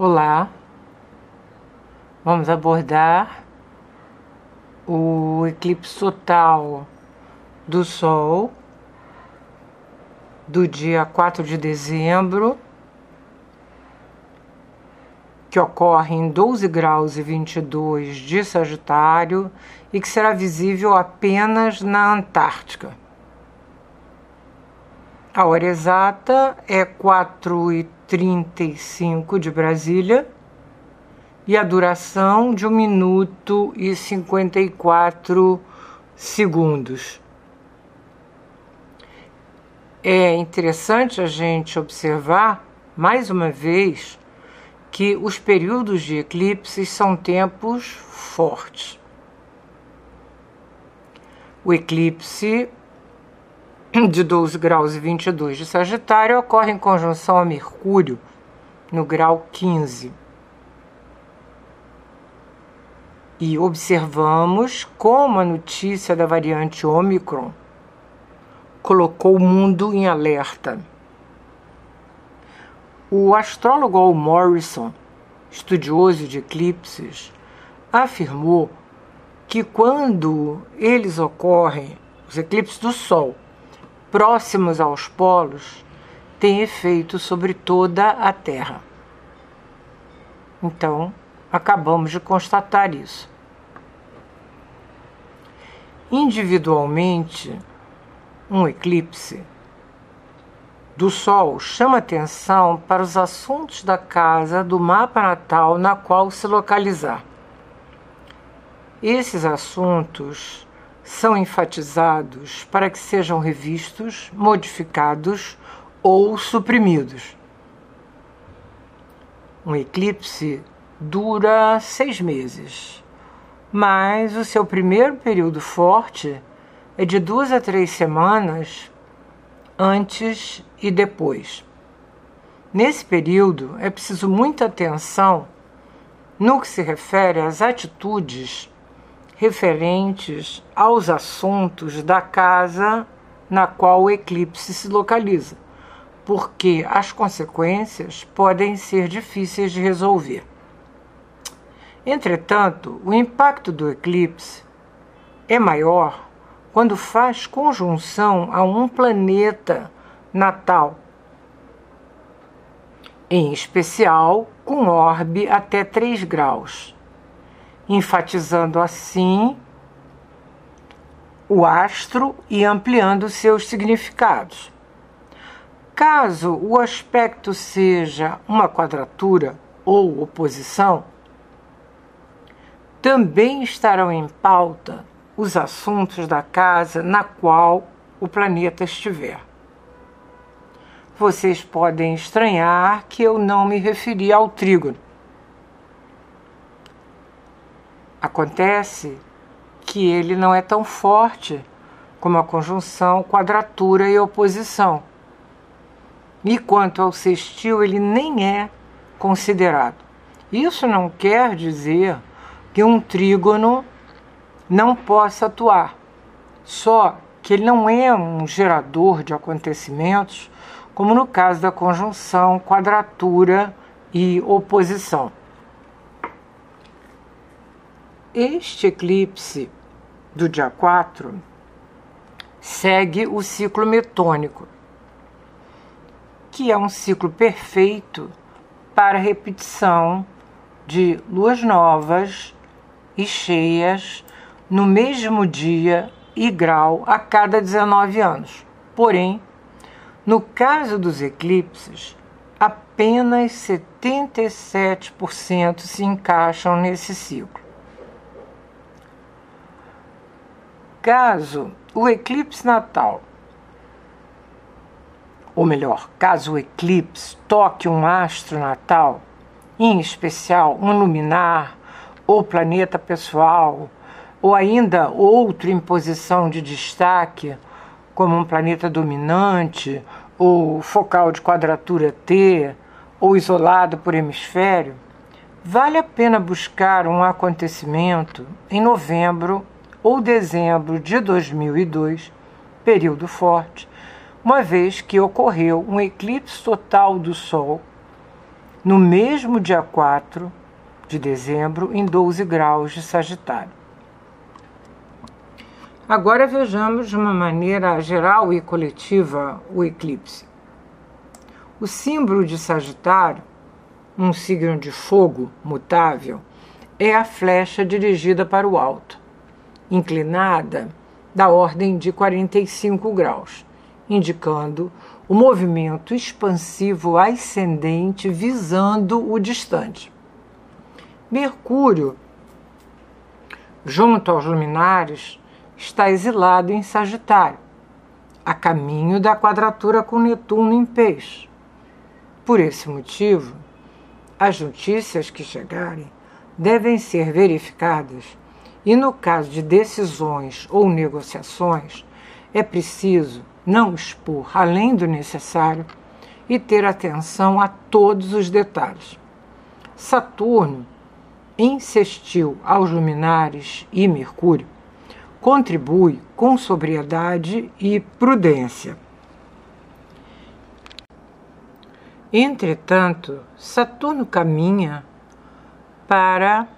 Olá, vamos abordar o eclipse total do Sol do dia 4 de dezembro, que ocorre em 12 graus e 22 de Sagitário e que será visível apenas na Antártica. A hora exata é 4 e 35 de Brasília e a duração de 1 minuto e 54 segundos. É interessante a gente observar, mais uma vez, que os períodos de eclipses são tempos fortes. O eclipse de 12 graus e 22 de Sagitário ocorre em conjunção a Mercúrio, no grau 15. E observamos como a notícia da variante Omicron colocou o mundo em alerta. O astrólogo Al Morrison, estudioso de eclipses, afirmou que quando eles ocorrem, os eclipses do Sol, próximos aos polos têm efeito sobre toda a Terra. Então, acabamos de constatar isso. Individualmente, um eclipse do Sol chama atenção para os assuntos da casa do mapa natal na qual se localizar. Esses assuntos são enfatizados para que sejam revistos, modificados ou suprimidos. Um eclipse dura seis meses, mas o seu primeiro período forte é de duas a três semanas antes e depois. Nesse período é preciso muita atenção no que se refere às atitudes referentes aos assuntos da casa na qual o eclipse se localiza, porque as consequências podem ser difíceis de resolver. Entretanto, o impacto do eclipse é maior quando faz conjunção a um planeta natal, em especial com orbe até 3 graus enfatizando assim o astro e ampliando seus significados. Caso o aspecto seja uma quadratura ou oposição, também estarão em pauta os assuntos da casa na qual o planeta estiver. Vocês podem estranhar que eu não me referi ao trígono Acontece que ele não é tão forte como a conjunção, quadratura e oposição. E quanto ao sextil, ele nem é considerado. Isso não quer dizer que um trígono não possa atuar, só que ele não é um gerador de acontecimentos, como no caso da conjunção, quadratura e oposição. Este eclipse do dia 4 segue o ciclo metônico, que é um ciclo perfeito para repetição de luas novas e cheias no mesmo dia e grau a cada 19 anos. Porém, no caso dos eclipses, apenas 77% se encaixam nesse ciclo. Caso o eclipse natal, ou melhor, caso o eclipse toque um astro natal, em especial um luminar ou planeta pessoal, ou ainda outro em posição de destaque, como um planeta dominante ou focal de quadratura T, ou isolado por hemisfério, vale a pena buscar um acontecimento em novembro ou dezembro de 2002, período forte, uma vez que ocorreu um eclipse total do Sol no mesmo dia 4 de dezembro, em 12 graus de Sagitário. Agora vejamos de uma maneira geral e coletiva o eclipse. O símbolo de Sagitário, um signo de fogo mutável, é a flecha dirigida para o alto, inclinada da ordem de 45 graus, indicando o movimento expansivo ascendente visando o distante. Mercúrio, junto aos luminares, está exilado em Sagitário, a caminho da quadratura com Netuno em Peixe. Por esse motivo, as notícias que chegarem devem ser verificadas e, no caso de decisões ou negociações, é preciso não expor além do necessário e ter atenção a todos os detalhes. Saturno insistiu aos luminares e Mercúrio, contribui com sobriedade e prudência. Entretanto, Saturno caminha para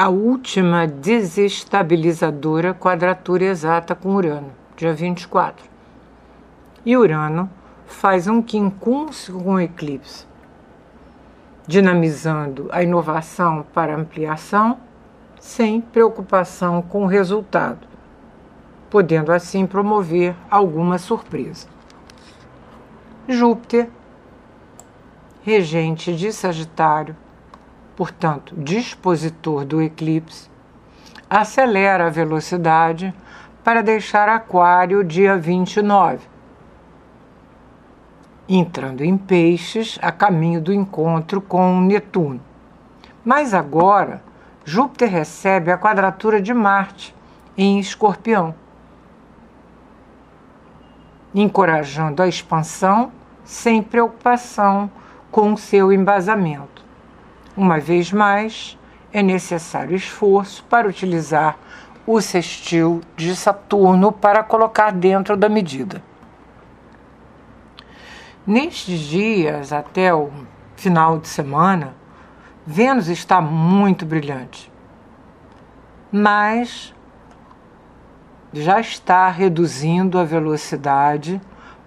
a última desestabilizadora quadratura exata com Urano, dia 24. E Urano faz um quincúncio com o eclipse dinamizando a inovação para ampliação, sem preocupação com o resultado, podendo assim promover alguma surpresa. Júpiter, regente de Sagitário, portanto, dispositor do eclipse, acelera a velocidade para deixar Aquário dia 29 entrando em Peixes a caminho do encontro com Netuno. Mas agora, Júpiter recebe a quadratura de Marte em Escorpião, encorajando a expansão sem preocupação com seu embasamento. Uma vez mais, é necessário esforço para utilizar o sextil de Saturno para colocar dentro da medida. Nestes dias, até o final de semana, Vênus está muito brilhante, mas já está reduzindo a velocidade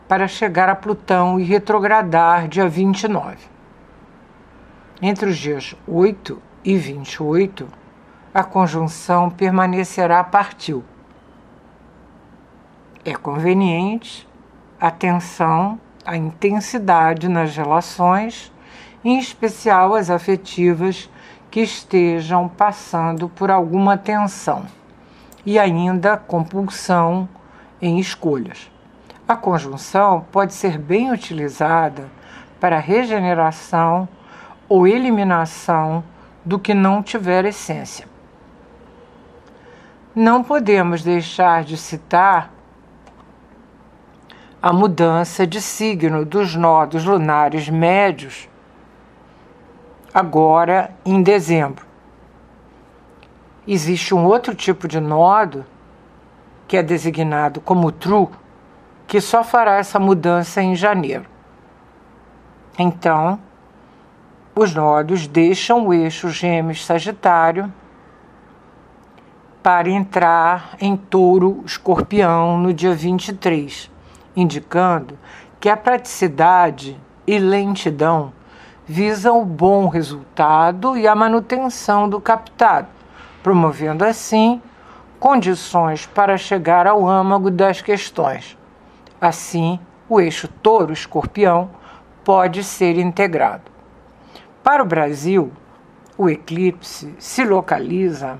para chegar a Plutão e retrogradar dia 29. Entre os dias 8 e 28, a conjunção permanecerá partiu. É conveniente atenção a intensidade nas relações, em especial as afetivas que estejam passando por alguma tensão e ainda compulsão em escolhas. A conjunção pode ser bem utilizada para regeneração ou eliminação do que não tiver essência. Não podemos deixar de citar a mudança de signo dos nodos lunares médios agora em dezembro. Existe um outro tipo de nodo que é designado como true, que só fará essa mudança em janeiro. Então, os nodos deixam o eixo Gêmeos Sagitário para entrar em Touro Escorpião no dia 23 indicando que a praticidade e lentidão visam o bom resultado e a manutenção do captado, promovendo assim condições para chegar ao âmago das questões. Assim, o eixo touro-escorpião pode ser integrado. Para o Brasil, o eclipse se localiza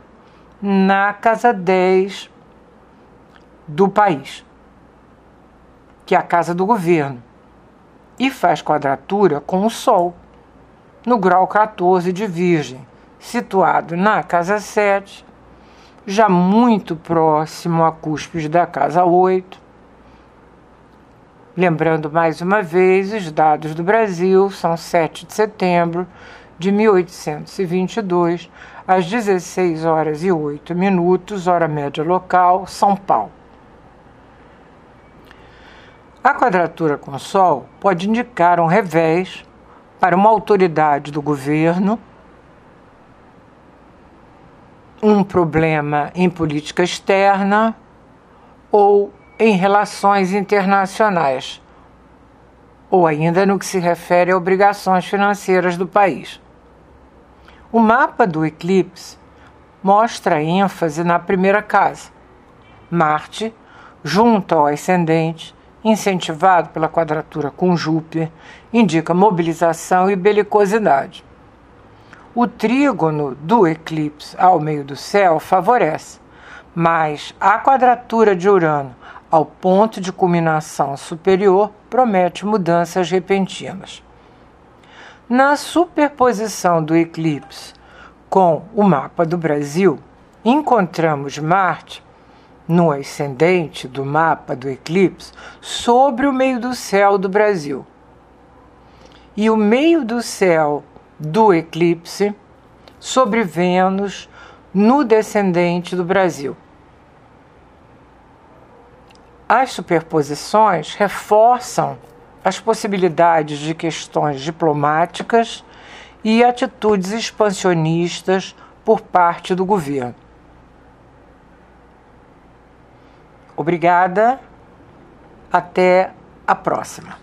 na casa 10 do país que é a casa do governo, e faz quadratura com o Sol, no grau 14 de Virgem, situado na casa 7, já muito próximo à cúspide da casa 8. Lembrando mais uma vez, os dados do Brasil são 7 de setembro de 1822, às 16 horas e 8 minutos, hora média local, São Paulo. A quadratura com Sol pode indicar um revés para uma autoridade do governo, um problema em política externa ou em relações internacionais, ou ainda no que se refere a obrigações financeiras do país. O mapa do eclipse mostra ênfase na primeira casa. Marte, junto ao ascendente, incentivado pela quadratura com Júpiter, indica mobilização e belicosidade. O trígono do eclipse ao meio do céu favorece, mas a quadratura de Urano ao ponto de culminação superior promete mudanças repentinas. Na superposição do eclipse com o mapa do Brasil, encontramos Marte no ascendente do mapa do eclipse sobre o meio do céu do Brasil. E o meio do céu do eclipse sobre Vênus no descendente do Brasil. As superposições reforçam as possibilidades de questões diplomáticas e atitudes expansionistas por parte do governo. Obrigada. Até a próxima.